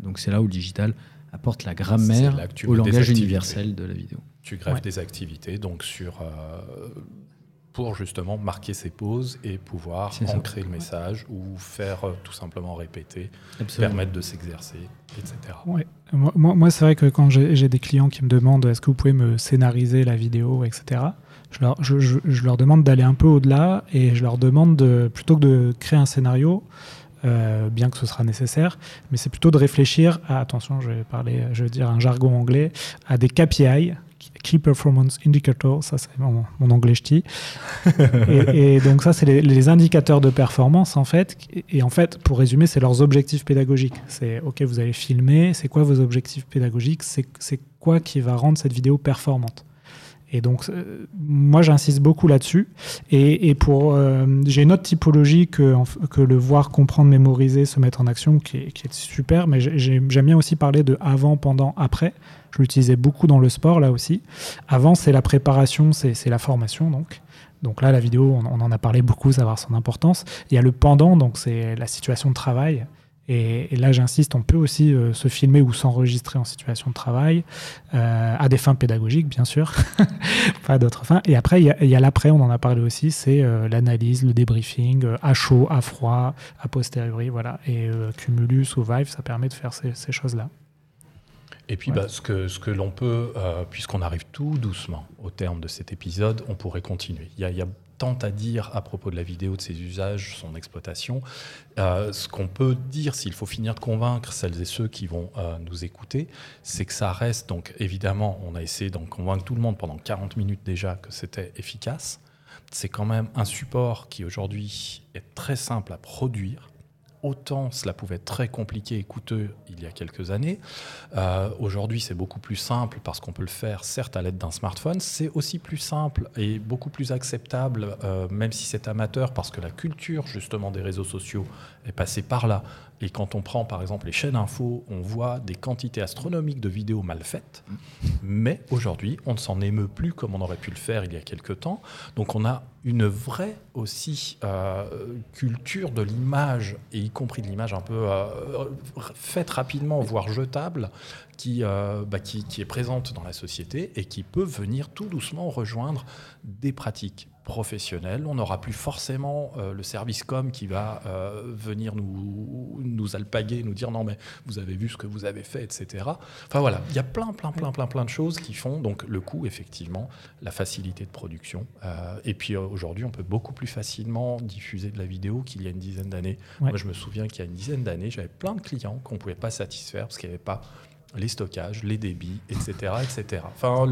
B: Donc c'est là où le digital apporte la grammaire au langage universel de la vidéo.
A: Tu grèves des activités donc sur euh, pour justement marquer ses pauses et pouvoir ancrer le message ou faire euh, tout simplement répéter, permettre de s'exercer, etc.
C: Ouais. Moi, moi c'est vrai que quand j'ai des clients qui me demandent est-ce que vous pouvez me scénariser la vidéo, etc., je leur, je, je leur demande d'aller un peu au-delà et je leur demande de, plutôt que de créer un scénario, euh, bien que ce sera nécessaire, mais c'est plutôt de réfléchir à, attention, je vais parler, je vais dire un jargon anglais, à des KPI, Key Performance Indicator, ça c'est mon, anglais ch'ti. (laughs) et, et, donc ça c'est les, indicateurs de performance en fait. Et en fait, pour résumer, c'est leurs objectifs pédagogiques. C'est ok, vous allez filmer, c'est quoi vos objectifs pédagogiques C'est quoi qui va rendre cette vidéo performante? Et donc, euh, moi, j'insiste beaucoup là-dessus. Et, pour, euh, j'ai une autre typologie que, que le voir, comprendre, mémoriser, se mettre en action, qui est, super. Mais j'aime bien aussi parler de avant, pendant, après. Je l'utilisais beaucoup dans le sport, là aussi. Avant, c'est la préparation, c'est la formation, donc. Donc là, la vidéo, on, on, en a parlé beaucoup, savoir son importance. Il y a le pendant, donc c'est la situation de travail. Et, là, j'insiste, on peut aussi euh, se filmer ou s'enregistrer en situation de travail, euh, à des fins pédagogiques, bien sûr, (laughs) pas d'autres fins. Et après, il y a, l'après, on en a parlé aussi, c'est euh, l'analyse, le débriefing, à chaud, à froid, à posteriori, voilà. Et Cumulus ou Vive, ça permet de faire ces, choses-là.
A: Et puis, bah, ce que, ce que l'on peut, puisqu'on arrive tout doucement au terme de cet épisode, on pourrait continuer. Il y a, il y a tant à dire à propos de la vidéo, de ses usages, son exploitation. Euh, ce qu'on peut dire, s'il faut finir de convaincre celles et ceux qui vont euh, nous écouter, c'est que ça reste, donc évidemment, on a essayé d'en convaincre tout le monde pendant 40 minutes déjà que c'était efficace. C'est quand même un support qui aujourd'hui est très simple à produire, autant cela pouvait être très compliqué et coûteux il y a quelques années. Euh, aujourd'hui, c'est beaucoup plus simple parce qu'on peut le faire, certes, à l'aide d'un smartphone. C'est aussi plus simple et beaucoup plus acceptable, euh, même si c'est amateur, parce que la culture, justement, des réseaux sociaux est passée par là Et quand on prend par exemple les chaînes info, on voit des quantités astronomiques de vidéos mal faites. Mais aujourd'hui, on ne s'en émeut plus comme on aurait pu le faire il y a quelques temps. Donc on a une vraie aussi euh, culture de l'image, et y compris de l'image un peu euh, faite rapidement, voire jetable, euh, bah, qui, qui est présente dans la société et qui peut venir tout doucement rejoindre des pratiques professionnel. On n'aura plus forcément euh, le service com qui va euh, venir nous, nous alpaguer, nous dire non mais vous avez vu ce que vous avez fait, etc. Enfin voilà, il y a plein, plein, plein, plein, plein de choses qui font donc le coût, effectivement, la facilité de production. Euh, et puis aujourd'hui, on peut beaucoup plus facilement diffuser de la vidéo qu'il y a une dizaine d'années. Moi, je me souviens qu'il y a une dizaine d'années, j'avais plein de clients qu'on ne pouvait pas satisfaire parce qu'il n'y avait pas les stockages, les débits, etc. etc. Enfin,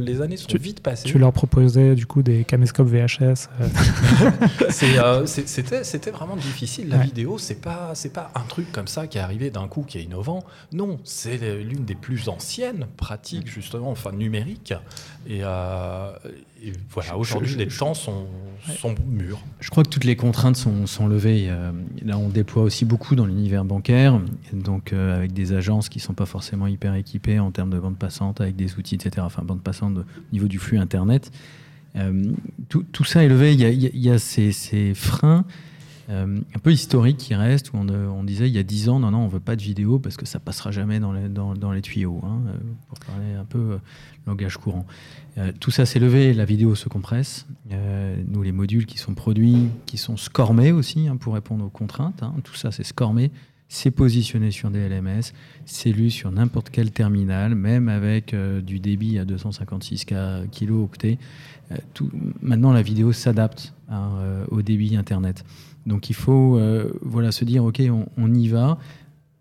A: les années sont vite passées.
C: Tu leur proposais du coup des caméscopes VHS
A: euh. (laughs) euh, (laughs) C'était vraiment difficile. La vidéo, c'est pas, pas un truc comme ça qui est arrivé d'un coup, qui est innovant. Non, c'est l'une des plus anciennes pratiques, justement, enfin numériques. Et, euh, voilà, aujourd'hui, les temps sont, sont, mûrs.
B: Je crois que toutes les contraintes sont, sont levées. là, on déploie aussi beaucoup dans l'univers bancaire, donc avec des agences qui ne sont pas forcément hyper équipés en termes de bande passante avec des outils, etc. Enfin, bande passante au niveau du flux Internet. Euh, tout, tout, ça est levé. Il y a, ces, freins euh, un peu historiques qui restent, où on, on, disait il y a 10 ans, non, non, on veut pas de vidéo parce que ça passera jamais dans les, dans, les tuyaux, hein, euh, pour parler un peu langage courant. tout ça s'est levé, la vidéo se compresse. nous, les modules qui sont produits, qui sont scormés aussi, hein, pour répondre aux contraintes, hein, tout ça c'est scormé c'est positionné sur des LMS, c'est lu sur n'importe quel terminal, même avec euh, du débit à 256 kilo-octets. Euh, maintenant, la vidéo s'adapte euh, au débit Internet. Donc il faut voilà, se dire, OK, on, y va,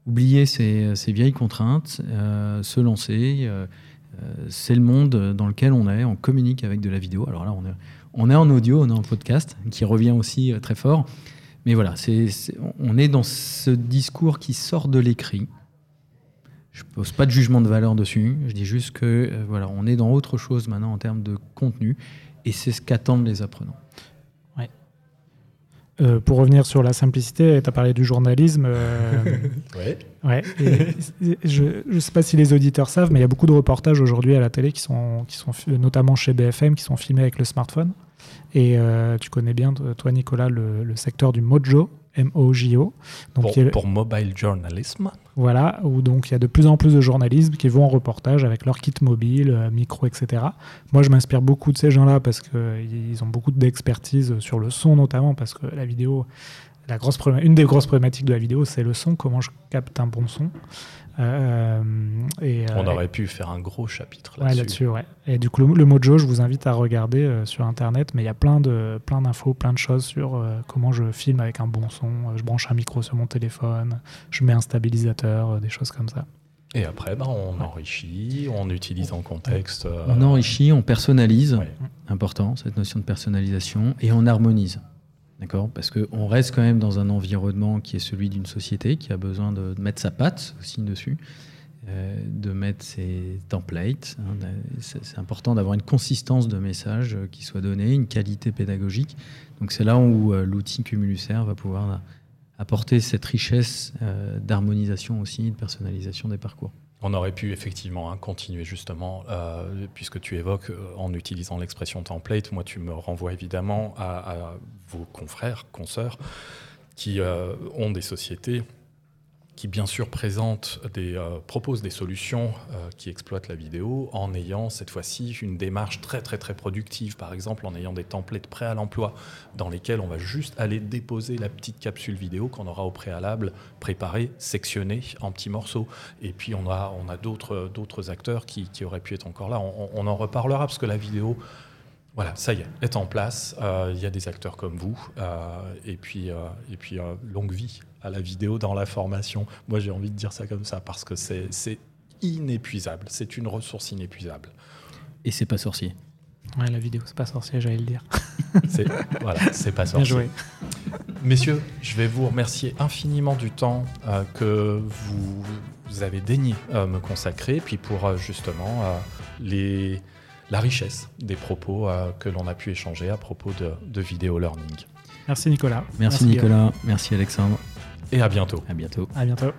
B: oublier ces, vieilles contraintes, se lancer. c'est le monde dans lequel on est, on communique avec de la vidéo. Alors là, on est, on est en audio, on est en podcast, qui revient aussi très fort. Mais voilà, on est dans ce discours qui sort de l'écrit. Je pose pas de jugement de valeur dessus. Je dis juste que euh, voilà, on est dans autre chose maintenant en termes de contenu, et c'est ce qu'attendent les apprenants.
C: Euh, pour revenir sur la simplicité, tu as parlé du journalisme.
A: Euh, (laughs) ouais.
C: ouais je ne sais pas si les auditeurs savent, mais il y a beaucoup de reportages aujourd'hui à la télé qui sont, qui sont notamment chez BFM, qui sont filmés avec le smartphone. Et euh, tu connais bien, toi, Nicolas, le, secteur du Mojo, M-O-J-O.
A: Pour, pour, mobile journalism.
C: Voilà, où donc il y a de plus en plus de journalistes qui vont en reportage avec leur kit mobile, euh, micro, etc. Moi, je m'inspire beaucoup de ces gens-là parce qu'ils ont beaucoup d'expertise sur le son, notamment parce que la vidéo, la grosse une des grosses problématiques de la vidéo, c'est le son, comment je capte un bon son.
A: Euh, et, On aurait pu faire un gros chapitre
C: là-dessus. Ouais, Et du coup, le, Mojo, je vous invite à regarder euh, sur Internet, mais il y a plein de plein d'infos, plein de choses sur euh, comment je filme avec un bon son. je branche un micro sur mon téléphone, je mets un stabilisateur, des choses comme ça.
A: Et après, ben, on enrichit, on utilise en contexte.
B: On enrichit, on personnalise, important cette notion de personnalisation, et on harmonise. D'accord Parce qu'on reste quand même dans un environnement qui est celui d'une société qui a besoin de, mettre sa patte aussi dessus, euh, de mettre ses templates. Hein, c'est important d'avoir une consistance de message qui soit donnée, une qualité pédagogique. Donc c'est là où euh, l'outil Cumuluser va pouvoir apporter cette richesse euh, d'harmonisation aussi, de personnalisation des parcours.
A: On aurait pu effectivement hein, continuer justement, euh, puisque tu évoques euh, en utilisant l'expression template, moi tu me renvoies évidemment à, vos confrères, consoeurs, qui euh, ont des sociétés qui bien sûr présente des, euh, propose des solutions euh, qui exploitent la vidéo en ayant cette fois-ci une démarche très très très productive, par exemple en ayant des templates prêts à l'emploi dans lesquels on va juste aller déposer la petite capsule vidéo qu'on aura au préalable préparée, sectionnée en petits morceaux. Et puis on a, on a d'autres, acteurs qui, qui, auraient pu être encore là. On, on en reparlera parce que la vidéo... Voilà, ça y est, est en place. Euh, il y a des acteurs comme vous. et puis, et puis longue vie à la vidéo dans la formation. Moi, j'ai envie de dire ça comme ça parce que c'est inépuisable. C'est une ressource inépuisable.
B: Et c'est pas sorcier.
C: Ouais, la vidéo, c'est pas sorcier, j'allais le dire. (laughs)
A: voilà, c'est pas sorcier. Bien joué. Messieurs, je vais vous remercier infiniment du temps euh, que vous, avez daigné euh, me consacrer, puis pour euh, justement les, la richesse des propos que l'on a pu échanger à propos de, de vidéo learning.
C: Merci Nicolas.
B: Merci, Nicolas. Merci Alexandre.
A: Et à bientôt.
B: À bientôt.
C: À bientôt.